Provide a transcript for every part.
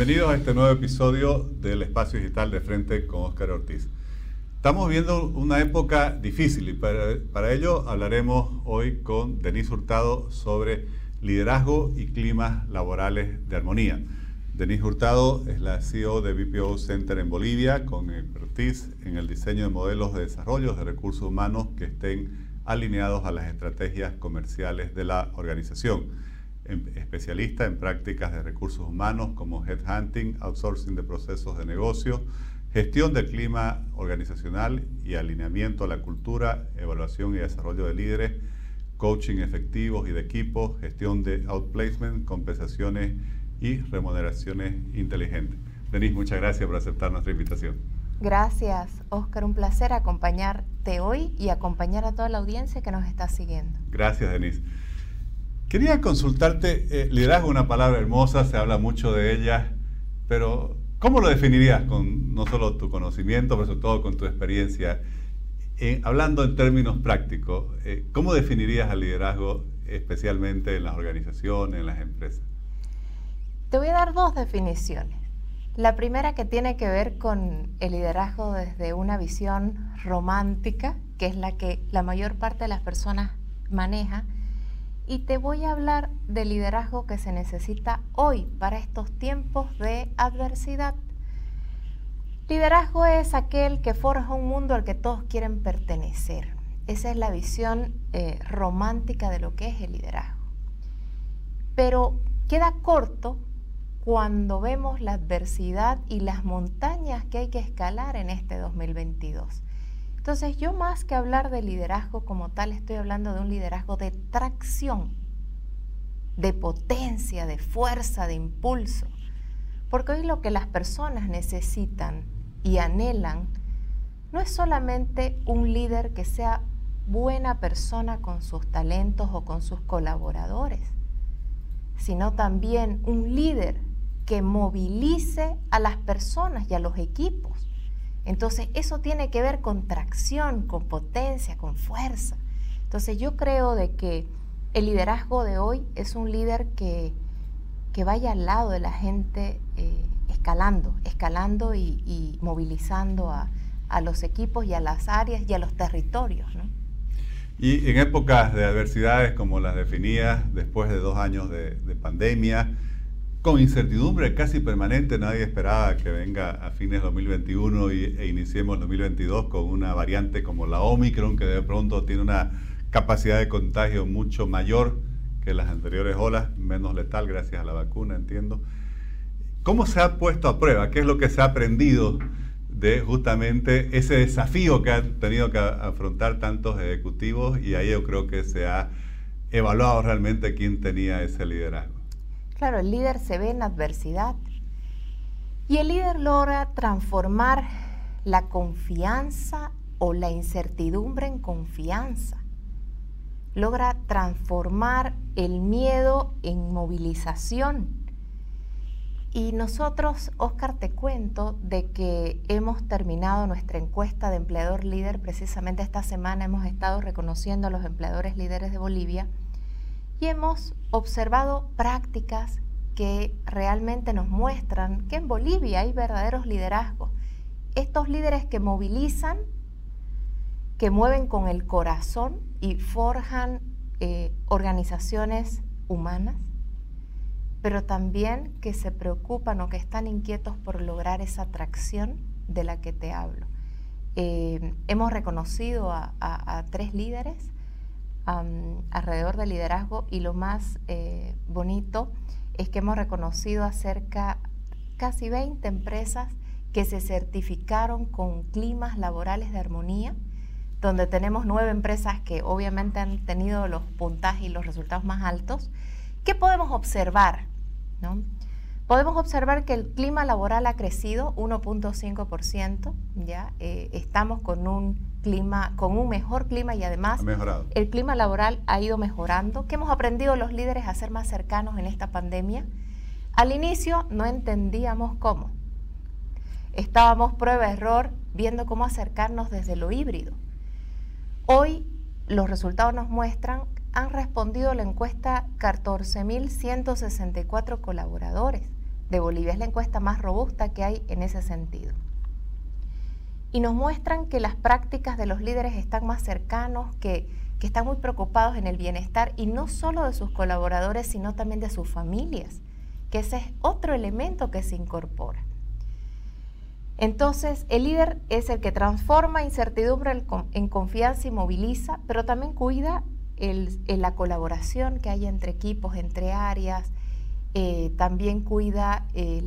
Bienvenidos a este nuevo episodio del Espacio Digital de Frente con Óscar Ortiz. Estamos viendo una época difícil y para, ello hablaremos hoy con Denise Hurtado sobre liderazgo y climas laborales de armonía. Denise Hurtado es la CEO de BPO Center en Bolivia con expertise en el diseño de modelos de desarrollo de recursos humanos que estén alineados a las estrategias comerciales de la organización. Especialista en prácticas de recursos humanos como headhunting, outsourcing de procesos de negocio, gestión del clima organizacional y alineamiento a la cultura, evaluación y desarrollo de líderes, coaching efectivos y de equipos, gestión de outplacement, compensaciones y remuneraciones inteligentes. Denise, muchas gracias por aceptar nuestra invitación. Gracias, Oscar. Un placer acompañarte hoy y acompañar a toda la audiencia que nos está siguiendo. Gracias, Denise. Quería consultarte, eh, liderazgo es una palabra hermosa, se habla mucho de ella, pero ¿cómo lo definirías con no solo tu conocimiento, pero sobre todo con tu experiencia? hablando en términos prácticos, eh, ¿cómo definirías al liderazgo especialmente en las organizaciones, en las empresas? Te voy a dar dos definiciones. La primera que tiene que ver con el liderazgo desde una visión romántica, que es la que la mayor parte de las personas maneja, y te voy a hablar del liderazgo que se necesita hoy para estos tiempos de adversidad. Liderazgo es aquel que forja un mundo al que todos quieren pertenecer. Esa es la visión eh, romántica de lo que es el liderazgo. Pero queda corto cuando vemos la adversidad y las montañas que hay que escalar en este 2022. Entonces yo más que hablar de liderazgo como tal, estoy hablando de un liderazgo de tracción, de potencia, de fuerza, de impulso. Porque hoy lo que las personas necesitan y anhelan no es solamente un líder que sea buena persona con sus talentos o con sus colaboradores, sino también un líder que movilice a las personas y a los equipos. Entonces, eso tiene que ver con tracción, con potencia, con fuerza. Entonces, yo creo de que el liderazgo de hoy es un líder que, que vaya al lado de la gente eh, escalando, escalando y, movilizando a, los equipos y a las áreas y a los territorios. Y en épocas de adversidades como las definidas después de dos años de pandemia, con incertidumbre casi permanente, nadie esperaba que venga a fines de 2021 y, e iniciemos 2022 con una variante como la Omicron, que de pronto tiene una capacidad de contagio mucho mayor que las anteriores olas, menos letal gracias a la vacuna, entiendo. ¿Cómo se ha puesto a prueba? ¿Qué es lo que se ha aprendido de justamente ese desafío que han tenido que afrontar tantos ejecutivos? Y ahí yo creo que se ha evaluado realmente quién tenía ese liderazgo. Claro, el líder se ve en adversidad y el líder logra transformar la confianza o la incertidumbre en confianza. Logra transformar el miedo en movilización. Y nosotros, Oscar, te cuento de que hemos terminado nuestra encuesta de empleador líder. Precisamente esta semana hemos estado reconociendo a los empleadores líderes de Bolivia y hemos observado prácticas que realmente nos muestran que en Bolivia hay verdaderos liderazgos. Estos líderes que movilizan, que mueven con el corazón y forjan eh, organizaciones humanas, pero también que se preocupan o que están inquietos por lograr esa atracción de la que te hablo. Eh, hemos reconocido a tres líderes alrededor del liderazgo y lo más eh, bonito es que hemos reconocido a cerca casi 20 empresas que se certificaron con climas laborales de armonía, donde tenemos nueve empresas que obviamente han tenido los puntajes y los resultados más altos. ¿Qué podemos observar? ¿no? Podemos observar que el clima laboral ha crecido 1.5%, ya eh, estamos con un clima, con un mejor clima y además el clima laboral ha ido mejorando. ¿Qué hemos aprendido los líderes a ser más cercanos en esta pandemia? Al inicio no entendíamos cómo. Estábamos prueba error viendo cómo acercarnos desde lo híbrido. Hoy los resultados nos muestran han respondido a la encuesta 14.164 colaboradores de Bolivia. Es la encuesta más robusta que hay en ese sentido. Y nos muestran que las prácticas de los líderes están más cercanos, que, que están muy preocupados en el bienestar y no solo de sus colaboradores, sino también de sus familias, que ese es otro elemento que se incorpora. Entonces, el líder es el que transforma incertidumbre en confianza y moviliza, pero también cuida la colaboración que hay entre equipos, entre áreas, eh, también cuida eh,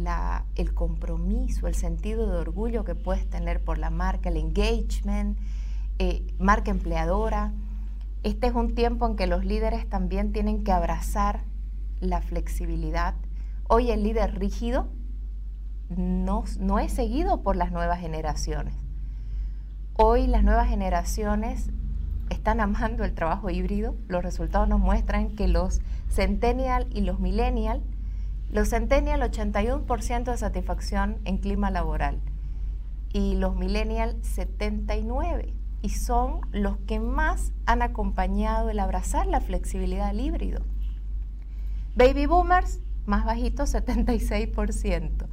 el compromiso, el sentido de orgullo que puedes tener por la marca, el engagement, eh, marca empleadora. Este es un tiempo en que los líderes también tienen que abrazar la flexibilidad. Hoy el líder rígido no, no es seguido por las nuevas generaciones. Hoy las nuevas generaciones están amando el trabajo híbrido. Los resultados nos muestran que los centennial y los millennial, los centennial 81% de satisfacción en clima laboral y los millennial 79 y son los que más han acompañado el abrazar la flexibilidad del híbrido. Baby boomers más bajito 76%.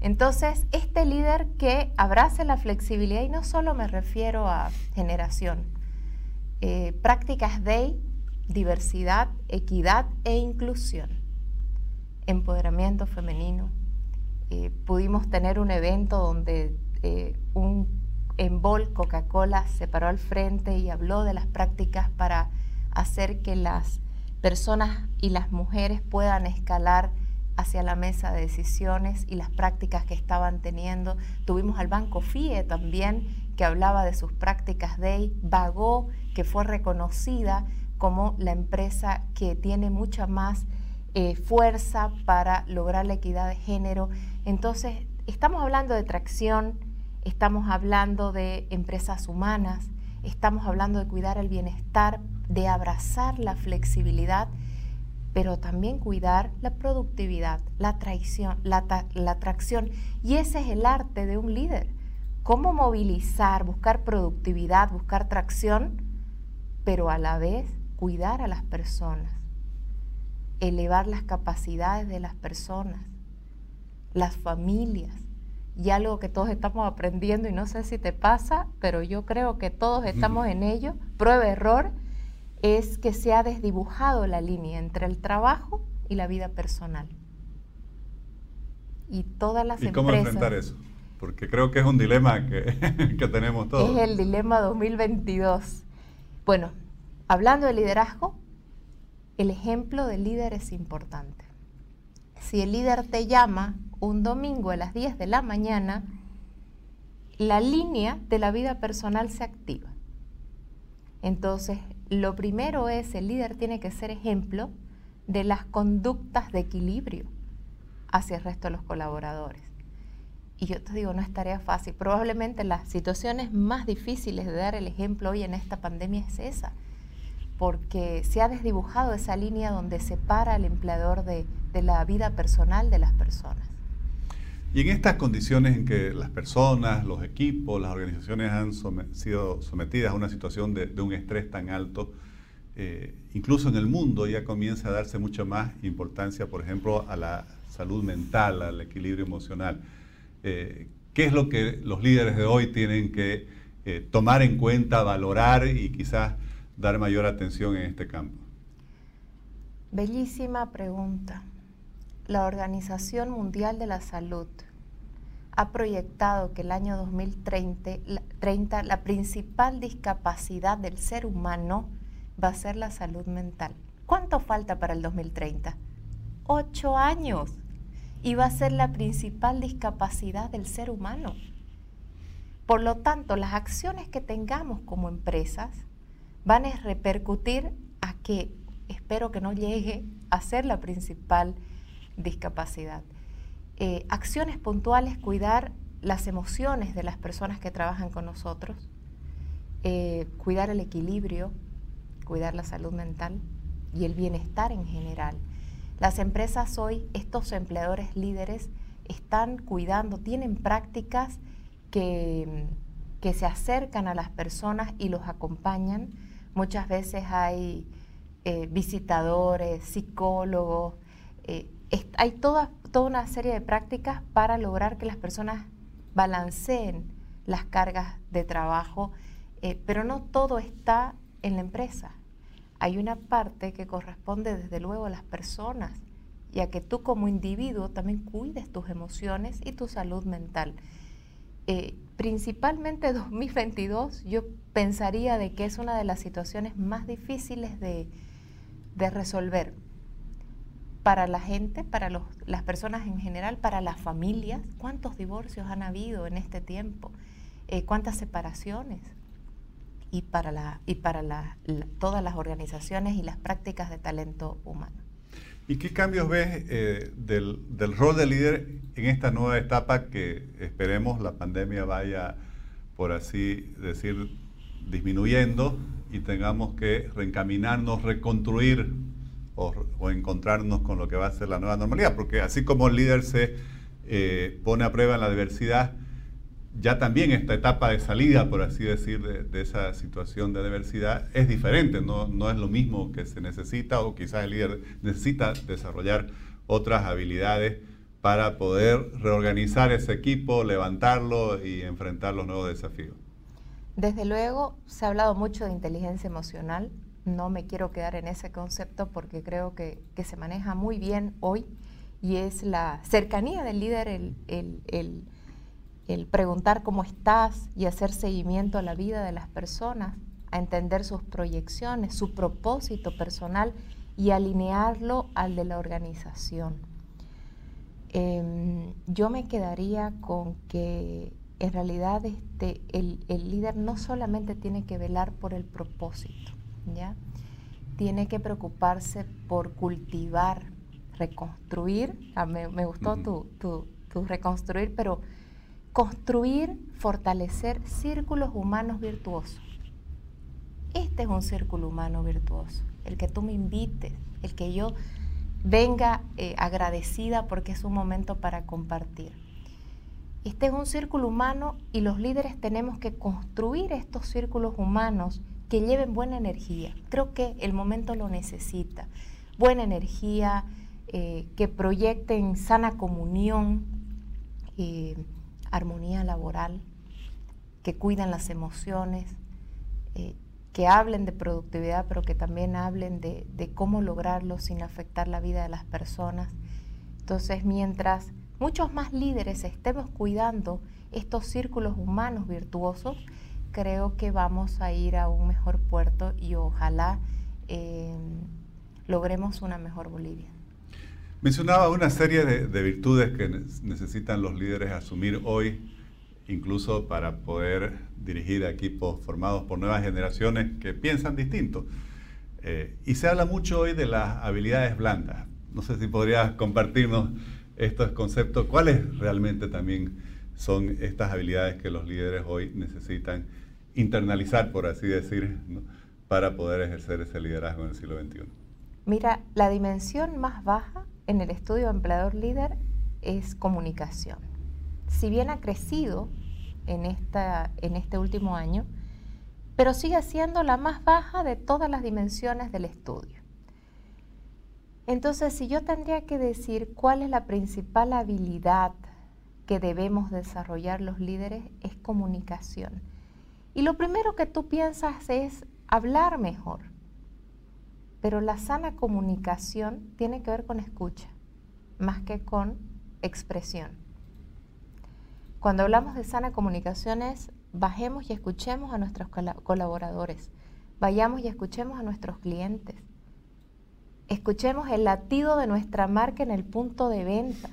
Entonces, este líder que abrace la flexibilidad, y no solo me refiero a generación, eh, prácticas de diversidad, equidad e inclusión, empoderamiento femenino. Eh, pudimos tener un evento donde eh, un Embol Coca-Cola se paró al frente y habló de las prácticas para hacer que las personas y las mujeres puedan escalar hacia la mesa de decisiones y las prácticas que estaban teniendo. Tuvimos al Banco FIE también, que hablaba de sus prácticas de Vago, que fue reconocida como la empresa que tiene mucha más eh, fuerza para lograr la equidad de género. Entonces, estamos hablando de tracción, estamos hablando de empresas humanas, estamos hablando de cuidar el bienestar, de abrazar la flexibilidad pero también cuidar la productividad, la, traición, la, la. Y ese es el arte de un líder. Cómo movilizar, buscar productividad, buscar tracción, pero a la vez cuidar a las personas, elevar las capacidades de las personas, las familias. Y algo que todos estamos aprendiendo, y no sé si te pasa, pero yo creo que todos estamos en ello, prueba error, es que se ha desdibujado la línea entre el trabajo y la vida personal. Y todas las ¿Y cómo enfrentar eso? Porque creo que es un dilema que, que tenemos todos. Es el dilema 2022. Bueno, hablando de liderazgo, el ejemplo del líder es importante. Si el líder te llama un domingo a las 10 de la mañana, la línea de la vida personal se activa. Entonces, lo primero es, el líder tiene que ser ejemplo de las conductas de equilibrio hacia el resto de los colaboradores. Y yo te digo, no es tarea fácil. Probablemente las situaciones más difíciles de dar el ejemplo hoy en esta pandemia es esa, porque se ha desdibujado esa línea donde separa al empleador de, de la vida personal de las personas. Y en estas condiciones en que las personas, los equipos, las organizaciones han sido sometidas a una situación de, un estrés tan alto, eh, incluso en el mundo ya comienza a darse mucha más importancia, por ejemplo, a la salud mental, al equilibrio emocional. Eh, ¿Qué es lo que los líderes de hoy tienen que eh, tomar en cuenta, valorar y quizás dar mayor atención en este campo? Bellísima pregunta la Organización Mundial de la Salud ha proyectado que el año 2030 la, principal discapacidad del ser humano va a ser la salud mental. ¿Cuánto falta para el 2030? Ocho años. Y va a ser la principal discapacidad del ser humano. Por lo tanto, las acciones que tengamos como empresas van a repercutir a que espero que no llegue a ser la principal discapacidad. Eh, acciones puntuales, cuidar las emociones de las personas que trabajan con nosotros, eh, cuidar el equilibrio, cuidar la salud mental y el bienestar en general. Las empresas hoy, estos empleadores líderes, están cuidando, tienen prácticas que, que se acercan a las personas y los acompañan. Muchas veces hay eh, visitadores, psicólogos, hay toda, toda una serie de prácticas para lograr que las personas balanceen las cargas de trabajo, eh, pero no todo está en la empresa. Hay una parte que corresponde desde luego a las personas y a que tú como individuo también cuides tus emociones y tu salud mental. Eh, principalmente 2022 yo pensaría de que es una de las situaciones más difíciles de, resolver para la gente, para las personas en general, para las familias. ¿Cuántos divorcios han habido en este tiempo? Eh, ¿Cuántas separaciones? Y para, la, y para todas las organizaciones y las prácticas de talento humano. ¿Y qué cambios ves eh, del, rol de líder en esta nueva etapa que esperemos la pandemia vaya, por así decir, disminuyendo y tengamos que reencaminarnos, reconstruir o, encontrarnos con lo que va a ser la nueva normalidad? Porque así como el líder se eh, pone a prueba en la diversidad, ya también esta etapa de salida, por así decir, de, esa situación de diversidad es diferente, no, no, es lo mismo que se necesita o quizás el líder necesita desarrollar otras habilidades para poder reorganizar ese equipo, levantarlo y enfrentar los nuevos desafíos. Desde luego, se ha hablado mucho de inteligencia emocional, no me quiero quedar en ese concepto porque creo que, que se maneja muy bien hoy y es la cercanía del líder, el, el el preguntar cómo estás y hacer seguimiento a la vida de las personas, a entender sus proyecciones, su propósito personal y alinearlo al de la organización. Em, yo me quedaría con que en realidad este, el, líder no solamente tiene que velar por el propósito, ¿ya? tiene que preocuparse por cultivar, reconstruir, ah, me, gustó tu, tu reconstruir, pero construir, fortalecer círculos humanos virtuosos. Este es un círculo humano virtuoso, el que tú me invites, el que yo venga eh, agradecida porque es un momento para compartir. Este es un círculo humano y los líderes tenemos que construir estos círculos humanos que lleven buena energía. Creo que el momento lo necesita. Buena energía, eh, que proyecten sana comunión. Eh, armonía laboral, que cuidan las emociones, eh, que hablen de productividad, pero que también hablen de, cómo lograrlo sin afectar la vida de las personas. Entonces, mientras muchos más líderes estemos cuidando estos círculos humanos virtuosos, creo que vamos a ir a un mejor puerto y ojalá eh, logremos una mejor Bolivia. Mencionaba una serie de, virtudes que necesitan los líderes asumir hoy, incluso para poder dirigir equipos formados por nuevas generaciones que piensan distinto. Eh, y se habla mucho hoy de las habilidades blandas. No sé si podrías compartirnos estos conceptos. ¿Cuáles realmente también son estas habilidades que los líderes hoy necesitan internalizar, por así decir, para poder ejercer ese liderazgo en el siglo XXI? Mira, la dimensión más baja en el estudio empleador líder es comunicación. Si bien ha crecido en, esta, en este último año, pero sigue siendo la más baja de todas las dimensiones del estudio. Entonces, si yo tendría que decir cuál es la principal habilidad que debemos desarrollar los líderes, es comunicación. Y lo primero que tú piensas es hablar mejor. Pero la sana comunicación tiene que ver con escucha, más que con expresión. Cuando hablamos de sana comunicación es bajemos y escuchemos a nuestros colaboradores, vayamos y escuchemos a nuestros clientes, escuchemos el latido de nuestra marca en el punto de venta.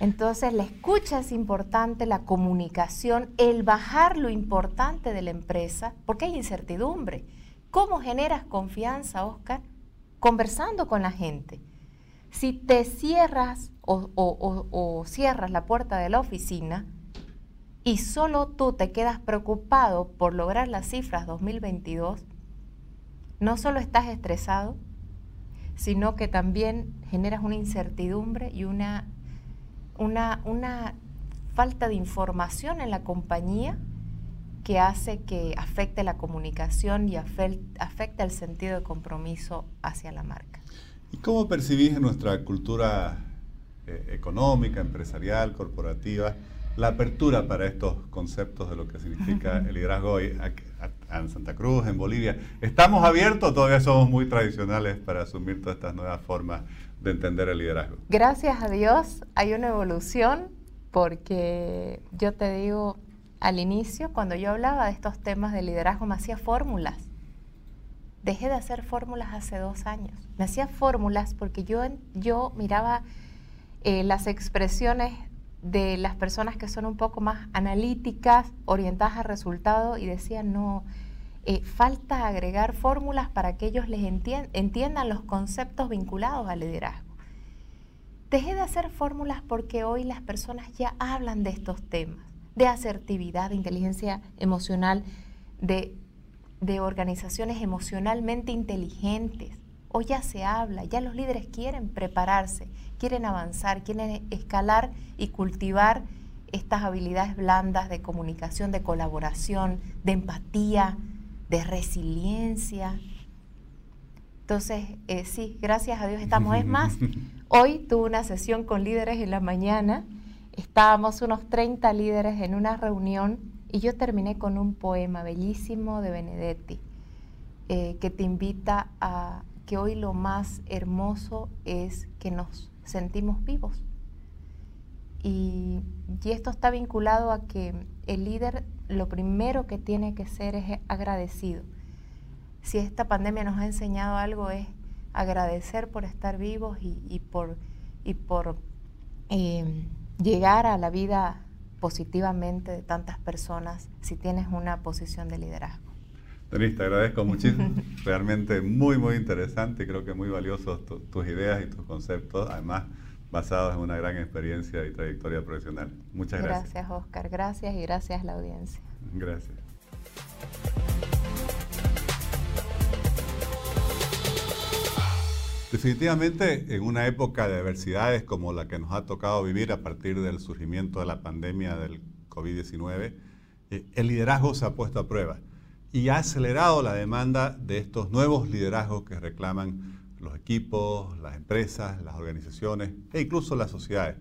Entonces la escucha es importante, la comunicación, el bajar lo importante de la empresa, porque hay incertidumbre. ¿Cómo generas confianza, Oscar? Conversando con la gente. Si te cierras o, cierras la puerta de la oficina y solo tú te quedas preocupado por lograr las cifras 2022, no solo estás estresado, sino que también generas una incertidumbre y una, una, falta de información en la compañía que hace que afecte la comunicación y afecte el sentido de compromiso hacia la marca. ¿Y cómo percibís en nuestra cultura eh, económica, empresarial, corporativa, la apertura para estos conceptos de lo que significa el liderazgo hoy en Santa Cruz, en Bolivia. ¿Estamos abiertos todavía somos muy tradicionales para asumir todas estas nuevas formas de entender el liderazgo? Gracias a Dios hay una evolución porque yo te digo, al inicio, cuando yo hablaba de estos temas de liderazgo, me hacía fórmulas. Dejé de hacer fórmulas hace dos años. Me hacía fórmulas porque yo, yo miraba eh, las expresiones de las personas que son un poco más analíticas, orientadas a resultados y decían, no, eh, falta agregar fórmulas para que ellos les entiendan los conceptos vinculados al liderazgo. Dejé de hacer fórmulas porque hoy las personas ya hablan de estos temas, de asertividad, de inteligencia emocional, de, de organizaciones emocionalmente inteligentes. Hoy ya se habla, ya los líderes quieren prepararse, quieren avanzar, quieren escalar y cultivar estas habilidades blandas de comunicación, de colaboración, de empatía, de resiliencia. Entonces, eh, sí, gracias a Dios estamos. Es más, hoy tuve una sesión con líderes en la mañana, estábamos unos 30 líderes en una reunión y yo terminé con un poema bellísimo de Benedetti eh, que te invita a que hoy lo más hermoso es que nos sentimos vivos. Y, esto está vinculado a que el líder lo primero que tiene que ser es agradecido. Si esta pandemia nos ha enseñado algo es agradecer por estar vivos y, por, y por em, llegar a la vida positivamente de tantas personas si tienes una posición de liderazgo. Denis, te agradezco muchísimo. Realmente muy, muy interesante. Creo que muy valiosos tus ideas y tus conceptos, además basados en una gran experiencia y trayectoria profesional. Muchas gracias. Gracias, Oscar. Gracias y gracias a la audiencia. Gracias. Definitivamente, en una época de adversidades como la que nos ha tocado vivir a partir del surgimiento de la pandemia del COVID-19, eh, el liderazgo se ha puesto a prueba y ha acelerado la demanda de estos nuevos liderazgos que reclaman los equipos, las empresas, las organizaciones e incluso las sociedades.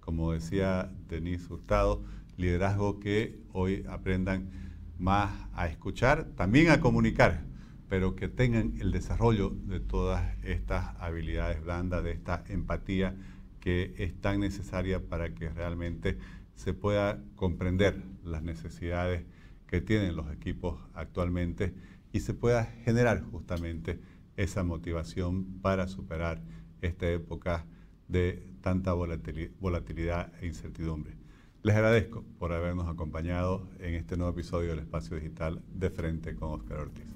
Como decía Denise Hurtado, liderazgo que hoy aprendan más a escuchar, también a comunicar, pero que tengan el desarrollo de todas estas habilidades blandas, de esta empatía que es tan necesaria para que realmente se pueda comprender las necesidades que tienen los equipos actualmente y se pueda generar justamente esa motivación para superar esta época de tanta volatilidad e incertidumbre. Les agradezco por habernos acompañado en este nuevo episodio del Espacio Digital de Frente con Oscar Ortiz.